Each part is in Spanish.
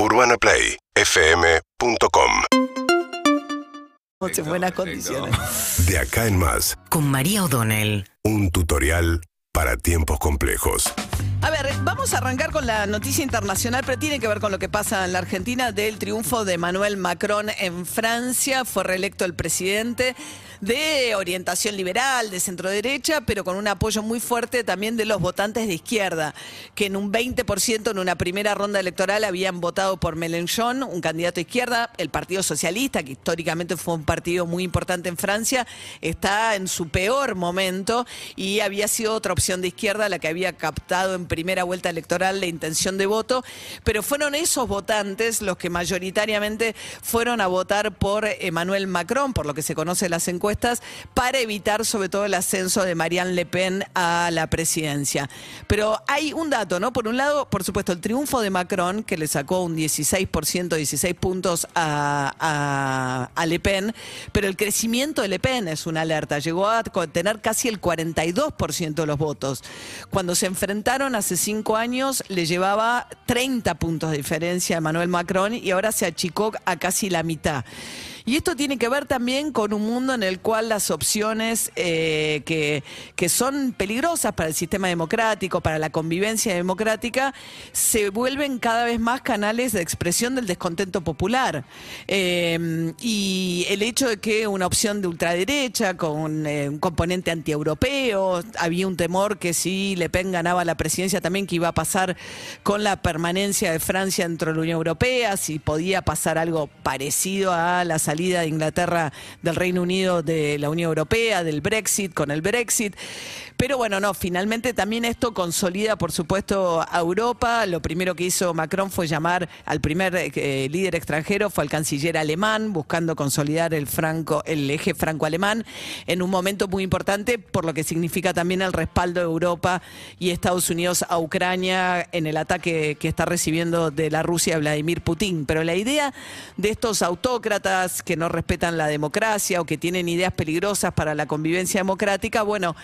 UrbanaPlayFM.com en buenas condiciones. De acá en más, con María O'Donnell. un tutorial para tiempos complejos. A ver, vamos a arrancar con la noticia internacional, pero tiene que ver con lo que pasa en la Argentina del triunfo de Emmanuel Macron en Francia. Fue reelecto el presidente de orientación liberal, de centro derecha, pero con un apoyo muy fuerte también de los votantes de izquierda, que en un 20% en una primera ronda electoral habían votado por Mélenchon, un candidato de izquierda. El Partido Socialista, que históricamente fue un partido muy importante en Francia, está en su peor momento y había sido otra opción de izquierda la que había captado en primera vuelta electoral la intención de voto, pero fueron esos votantes los que mayoritariamente fueron a votar por Emmanuel Macron, por lo que se conoce las encuestas, para evitar sobre todo el ascenso de Marianne Le Pen a la presidencia. Pero hay un dato, ¿no? Por un lado, por supuesto, el triunfo de Macron, que le sacó un 16%, 16 puntos a, a- Le Pen, pero el crecimiento de Le Pen es una alerta. Llegó a tener casi el 42% de los votos. Cuando se enfrentaron hace cinco años, le llevaba 30 puntos de diferencia a Emmanuel Macron y ahora se achicó a casi la mitad. Y esto tiene que ver también con un mundo en el cual las opciones eh, que, que son peligrosas para el sistema democrático, para la convivencia democrática, se vuelven cada vez más canales de expresión del descontento popular. Eh, y el hecho de que una opción de ultraderecha con eh, un componente antieuropeo, había un temor que si Le Pen ganaba la presidencia también que iba a pasar con la permanencia de Francia dentro de la Unión Europea, si podía pasar algo parecido a la salida de Inglaterra del Reino Unido de la Unión Europea, del Brexit, con el Brexit. Pero bueno, no, finalmente también esto consolida, por supuesto, a Europa. Lo primero que hizo Macron fue llamar al primer eh, líder extranjero, fue al canciller alemán, buscando consolidar el, franco, el eje franco-alemán en un momento muy importante, por lo que significa también el respaldo de Europa y Estados Unidos a Ucrania en el ataque que está recibiendo de la Rusia Vladimir Putin. Pero la idea de estos autócratas que no respetan la democracia o que tienen ideas peligrosas para la convivencia democrática, bueno,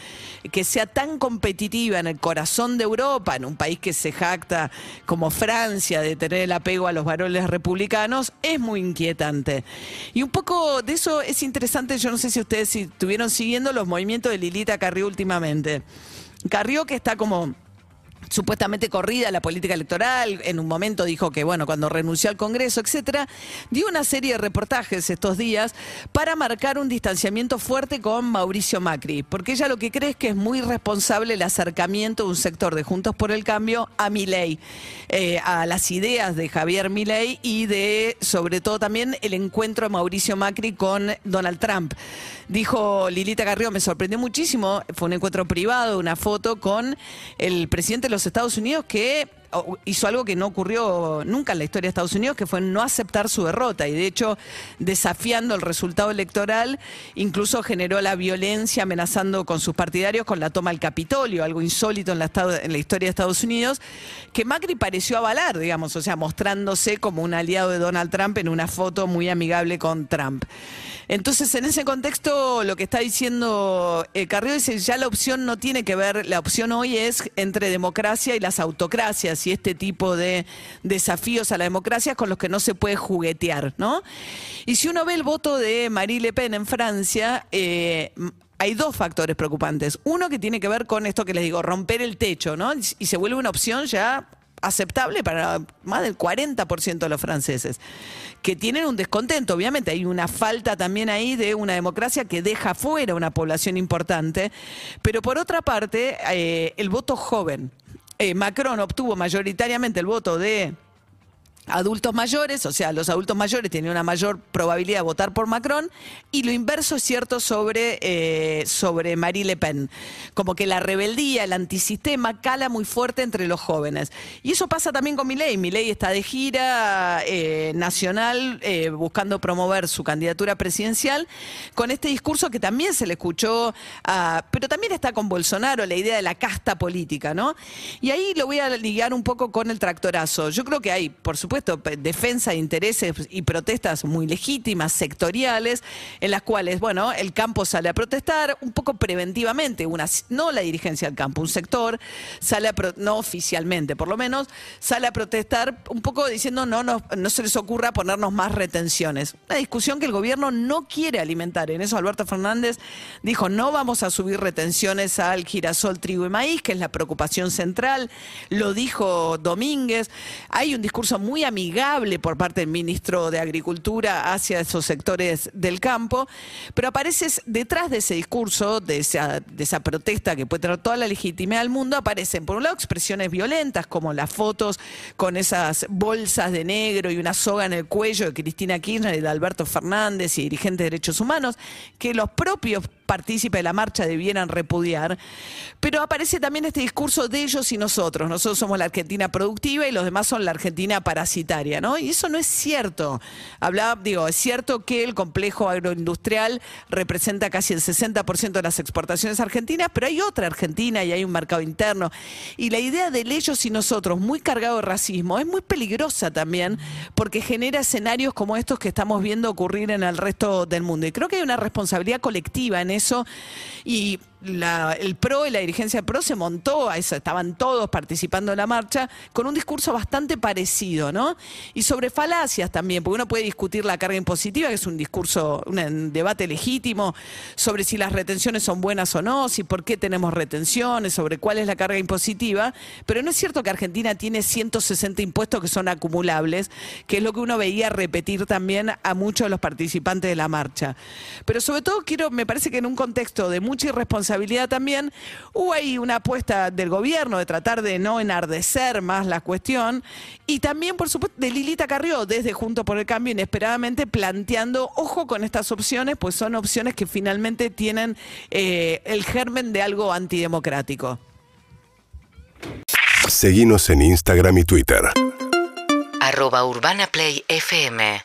que sea tan competitiva en el corazón de Europa, en un país que se jacta como Francia de tener el apego a los varones republicanos, es muy inquietante. Y un poco de eso es interesante, yo no sé si ustedes estuvieron siguiendo los movimientos de Lilita Carrió últimamente. Carrió que está como supuestamente corrida la política electoral, en un momento dijo que, bueno, cuando renunció al Congreso, etcétera, dio una serie de reportajes estos días para marcar un distanciamiento fuerte con Mauricio Macri, porque ella lo que cree es que es muy responsable el acercamiento de un sector de Juntos por el Cambio a Milei, eh, a las ideas de Javier Milei y de, sobre todo también, el encuentro de Mauricio Macri con Donald Trump. Dijo Lilita Carrió, me sorprendió muchísimo, fue un encuentro privado, una foto con el presidente de los Estados Unidos que hizo algo que no ocurrió nunca en la historia de Estados Unidos, que fue no aceptar su derrota y de hecho desafiando el resultado electoral, incluso generó la violencia amenazando con sus partidarios con la toma del Capitolio, algo insólito en la, en la historia de Estados Unidos, que Macri pareció avalar, digamos, o sea, mostrándose como un aliado de Donald Trump en una foto muy amigable con Trump. Entonces, en ese contexto, lo que está diciendo eh, Carrió dice, ya la opción no tiene que ver, la opción hoy es entre democracia y las autocracias y este tipo de desafíos a la democracia con los que no se puede juguetear, ¿no? Y si uno ve el voto de Marie Le Pen en Francia, eh, hay dos factores preocupantes. Uno que tiene que ver con esto que les digo, romper el techo, ¿no? Y se vuelve una opción ya aceptable para más del 40% de los franceses, que tienen un descontento. Obviamente hay una falta también ahí de una democracia que deja fuera una población importante, pero por otra parte, eh, el voto joven. Eh, Macron obtuvo mayoritariamente el voto de adultos mayores, o sea, los adultos mayores tienen una mayor probabilidad de votar por Macron, y lo inverso es cierto sobre, eh, sobre Marie Le Pen. Como que la rebeldía, el antisistema cala muy fuerte entre los jóvenes. Y eso pasa también con Milei. Milei está de gira eh, nacional eh, buscando promover su candidatura presidencial con este discurso que también se le escuchó, pero también está con Bolsonaro, la idea de la casta política, ¿no? Y ahí lo voy a ligar un poco con el tractorazo. Yo creo que hay, por supuesto, supuesto, defensa de intereses y protestas muy legítimas, sectoriales, en las cuales, bueno, el campo sale a protestar un poco preventivamente, una, no la dirigencia del campo, un sector sale a, no oficialmente por lo menos, sale a protestar un poco diciendo no, no, no se les ocurra ponernos más retenciones. Una discusión que el gobierno no quiere alimentar. En eso Alberto Fernández dijo, no vamos a subir retenciones al girasol, trigo y maíz, que es la preocupación central. Lo dijo Domínguez. Hay un discurso muy amigable por parte del ministro de Agricultura hacia esos sectores del campo, pero aparece detrás de ese discurso, de esa, de esa protesta que puede tener toda la legitimidad del mundo, aparecen por un lado expresiones violentas, como las fotos con esas bolsas de negro y una soga en el cuello de Cristina Kirchner y de Alberto Fernández y dirigentes de derechos humanos, que los propios partícipe de la marcha debieran repudiar, pero aparece también este discurso de ellos y nosotros. Nosotros somos la Argentina productiva y los demás son la Argentina parasitaria, ¿no? Y eso no es cierto. Hablaba, digo, es cierto que el complejo agroindustrial representa casi el 60% de las exportaciones argentinas, pero hay otra Argentina y hay un mercado interno. Y la idea del ellos y nosotros, muy cargado de racismo, es muy peligrosa también porque genera escenarios como estos que estamos viendo ocurrir en el resto del mundo. Y creo que hay una responsabilidad colectiva en eso. Y el PRO y la dirigencia PRO se montó estaban todos participando en la marcha con un discurso bastante parecido, ¿no? Y sobre falacias también, porque uno puede discutir la carga impositiva, que es un discurso, un debate legítimo, sobre si las retenciones son buenas o no, si por qué tenemos retenciones, sobre cuál es la carga impositiva, pero no es cierto que Argentina tiene 160 impuestos que son acumulables, que es lo que uno veía repetir también a muchos de los participantes de la marcha. Pero sobre todo quiero, me parece que en un contexto de mucha irresponsabilidad, también, hubo ahí una apuesta del gobierno de tratar de no enardecer más la cuestión y también, por supuesto, de Lilita Carrió, desde Junto por el Cambio, inesperadamente planteando, ojo con estas opciones, pues son opciones que finalmente tienen eh, el germen de algo antidemocrático. Seguimos en Instagram y Twitter. Arroba Urbana Play FM